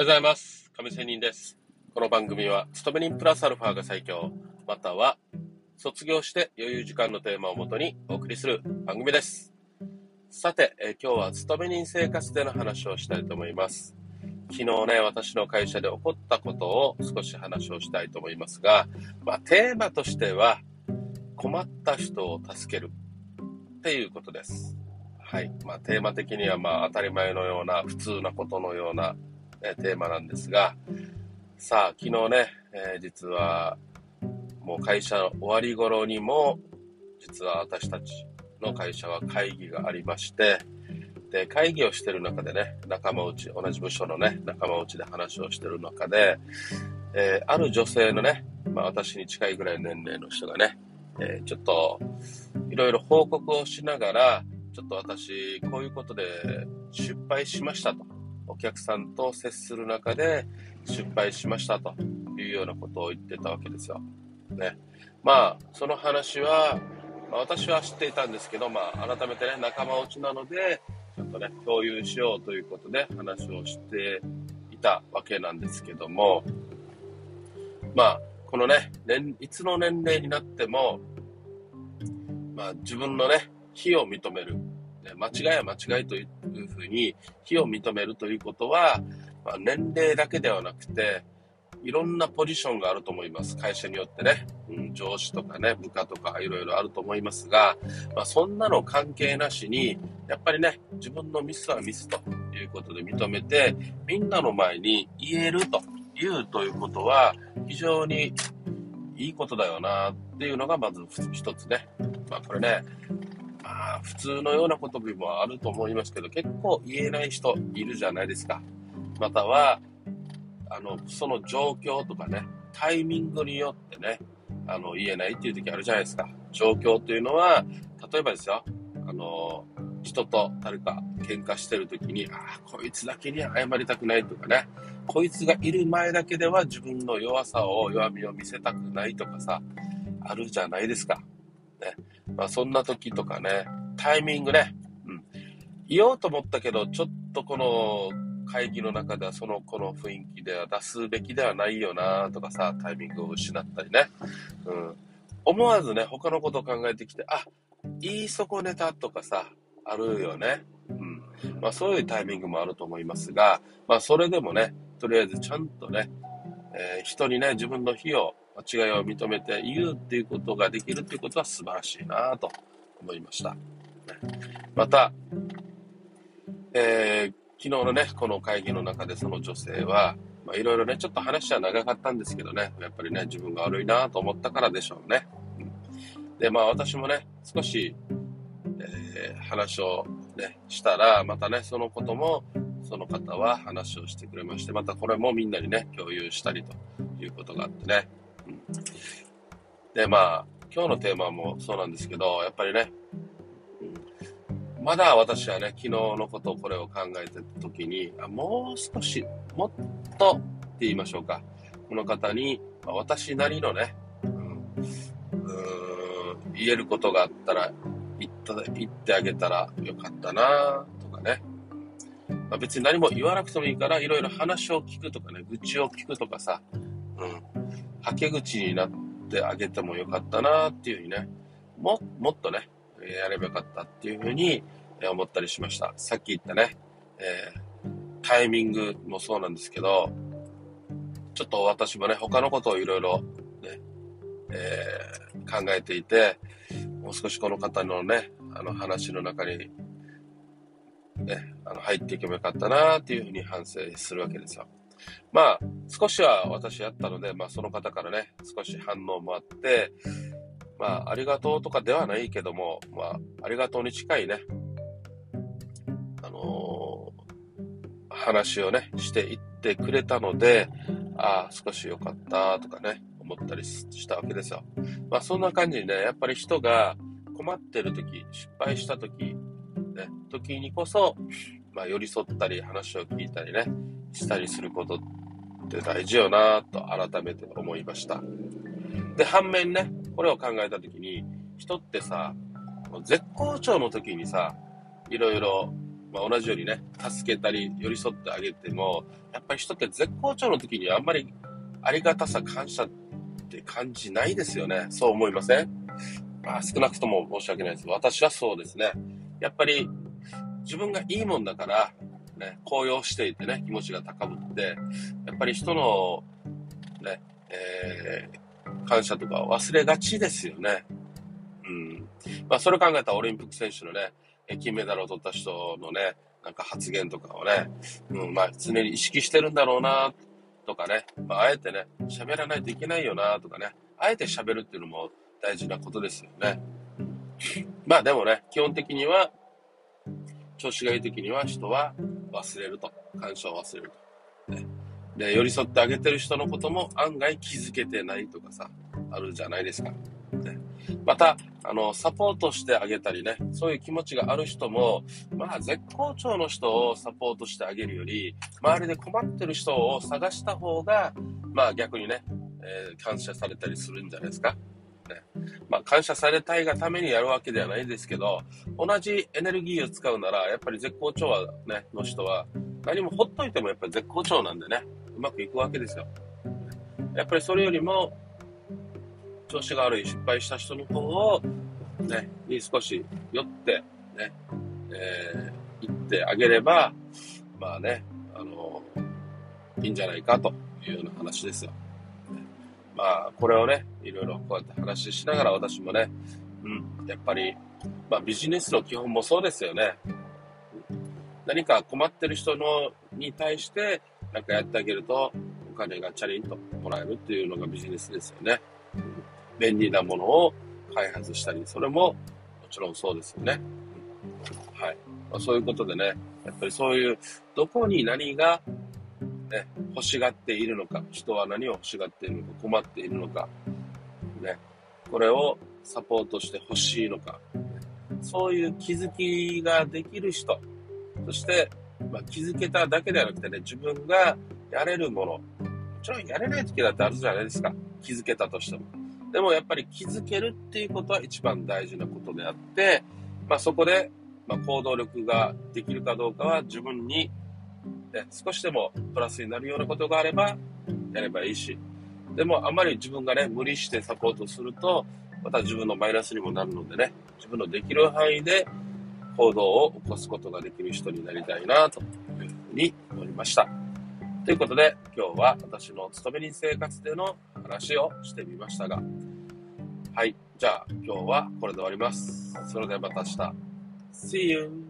はようございます。亀仙人です。この番組は、勤め人プラスアルファが最強、または、卒業して余裕時間のテーマをもとにお送りする番組です。さて、え今日は勤め人生活での話をしたいと思います。昨日ね、私の会社で起こったことを少し話をしたいと思いますが、まあ、テーマとしては、困った人を助けるっていうことです。はい。まあ、テーマ的には、まあ、当たり前のような、普通なことのような、えテーマなんですが、さあ、昨日ね、えー実は、もう会社の終わり頃にも、実は私たちの会社は会議がありまして、で、会議をしてる中でね、仲間内、同じ部署のね、仲間内で話をしてる中で、えーある女性のね、まあ私に近いぐらい年齢の人がね、えーちょっと、いろいろ報告をしながら、ちょっと私、こういうことで失敗しましたと。お客さんと接する中で失敗しましたというようなことを言ってたわけですよ。ね。まあ、その話は、まあ、私は知っていたんですけど、まあ、改めてね、仲間内なので、ちょっとね、共有しようということで話をしていたわけなんですけども、まあ、このね、年いつの年齢になっても、まあ、自分のね、非を認める。間違いは間違いというふうに、非を認めるということは、まあ、年齢だけではなくて、いろんなポジションがあると思います。会社によってね。うん、上司とかね、部下とかいろいろあると思いますが、まあ、そんなの関係なしに、やっぱりね、自分のミスはミスということで認めて、みんなの前に言えると言うということは、非常にいいことだよなっていうのがまず一つね。まあこれね、普通のようなこともあると思いますけど、結構言えない人いるじゃないですか。または、あの、その状況とかね、タイミングによってね、あの、言えないっていう時あるじゃないですか。状況というのは、例えばですよ、あの、人と誰か喧嘩してる時に、ああ、こいつだけに謝りたくないとかね、こいつがいる前だけでは自分の弱さを、弱みを見せたくないとかさ、あるじゃないですか。ね。まあそんな時とかね、タイミングね、うん。言おうと思ったけど、ちょっとこの会議の中ではその子の雰囲気では出すべきではないよなとかさ、タイミングを失ったりね。うん。思わずね、他のことを考えてきて、あ、言い損ねたとかさ、あるよね。うん。まあそういうタイミングもあると思いますが、まあそれでもね、とりあえずちゃんとね、えー人にね、自分の非を、間違いを認めて言うっていうことができるっていうことは素晴らしいなと思いました。また、えー昨日のね、この会議の中でその女性は、まあいろいろね、ちょっと話は長かったんですけどね、やっぱりね、自分が悪いなと思ったからでしょうね。で、まあ私もね、少し、えー話をね、したら、またね、そのことも、その方は話をしてくれまして、またこれもみんなにね、共有したりということがあってね。うんで、まあ、今日のテーマもそうなんですけど、やっぱりね、まだ私はね、昨日のことをこれを考えてた時に、あもう少し、もっとって言いましょうか。この方に、まあ私なりのね、うん言えることがあったら言った、言ってあげたらよかったなとかね。まあ、別に何も言わなくてもいいから、いろいろ話を聞くとかね、愚痴を聞くとかさ、うん、はけ口になってあげてもよかったなっていうふうにね、も、もっとね、やればよかったっていうふうに思ったりしました。さっき言ったね、えータイミングもそうなんですけど、ちょっと私もね、他のことをいろいろね、えー考えていて、もう少しこの方のね、あの話の中に、ね、あの入っていけばよかったなっていうふうに反省するわけですよ。まあ、少しは私やったので、まあその方からね、少し反応もあって、まあ、ありがとうとかではないけども、まあ、ありがとうに近いね、あのー話をね、していってくれたので、ああ、少し良かったとかね、思ったりしたわけですよ。まあ、そんな感じにね、やっぱり人が困ってる時、失敗した時、ね、時にこそ、まあ、寄り添ったり、話を聞いたりね、したりすることって大事よなと改めて思いました。で、反面ね、これを考えた時に、人ってさ、絶好調の時にさ、いろいろまあ、同じようにね、助けたり寄り添ってあげても、やっぱり人って絶好調の時にあんまりありがたさ、感謝って感じないですよね。そう思いません？まあ、少なくとも申し訳ないです。私はそうですね。やっぱり自分がいいもんだから、ね、高揚していてね、気持ちが高ぶって、やっぱり人の、ね、えー、感謝とか忘れがちですよね。うん。まあ、それ考えたらオリンピック選手のね、金メダルを取った人のね、なんか発言とかをね、うん、まあ、常に意識してるんだろうな、とかね、まあ、あえてね、喋らないといけないよな、とかね、あえて喋るっていうのも大事なことですよね。まあでもね、基本的には、調子がいい時には人は忘れると。感謝を忘れると。で、寄り添ってあげてる人のことも案外気づけてないとかさ、あるじゃないですか。ね、また、あの、サポートしてあげたりね、そういう気持ちがある人も、まあ、絶好調の人をサポートしてあげるより、周りで困ってる人を探した方が、まあ逆にね、えー、感謝されたりするんじゃないですか。ね。まあ、感謝されたいがためにやるわけではないですけど、同じエネルギーを使うなら、やっぱり絶好調はね、の人は、何もほっといてもやっぱり絶好調なんでね、うまくいくわけですよ。やっぱりそれよりも、調子が悪い、失敗した人の方を、ね、に少し寄って、ね、えー、行ってあげれば、まあね、あの、いいんじゃないかというような話ですよ。まあ、これをね、いろいろこうやって話しながら私もね、うん、やっぱり、まあビジネスの基本もそうですよね。何か困ってる人のに対して、なんかやってあげると、お金がチャリンともらえるっていうのがビジネスですよね。便利なものを開発したり、それももちろんそうですよね。はい。まあ、そういうことでね、やっぱりそういう、どこに何が、ね、欲しがっているのか、人は何を欲しがっているのか、困っているのか、ね、これをサポートして欲しいのか、そういう気づきができる人、そして、まあ、気づけただけではなくてね、自分がやれるもの、もちろんやれない時だってあるじゃないですか。気づけたとしても。でもやっぱり気づけるっていうことは一番大事なことであって、まあ、そこで、ま、行動力ができるかどうかは自分に、ね、少しでもプラスになるようなことがあればやればいいし、でもあまり自分がね、無理してサポートすると、また自分のマイナスにもなるのでね、自分のできる範囲で行動を起こすことができる人になりたいなというふうに思いました。ということで、今日は私の勤め人生活での話をしてみましたが、はい。じゃあ、今日はこれで終わります。それではまた明日。See you!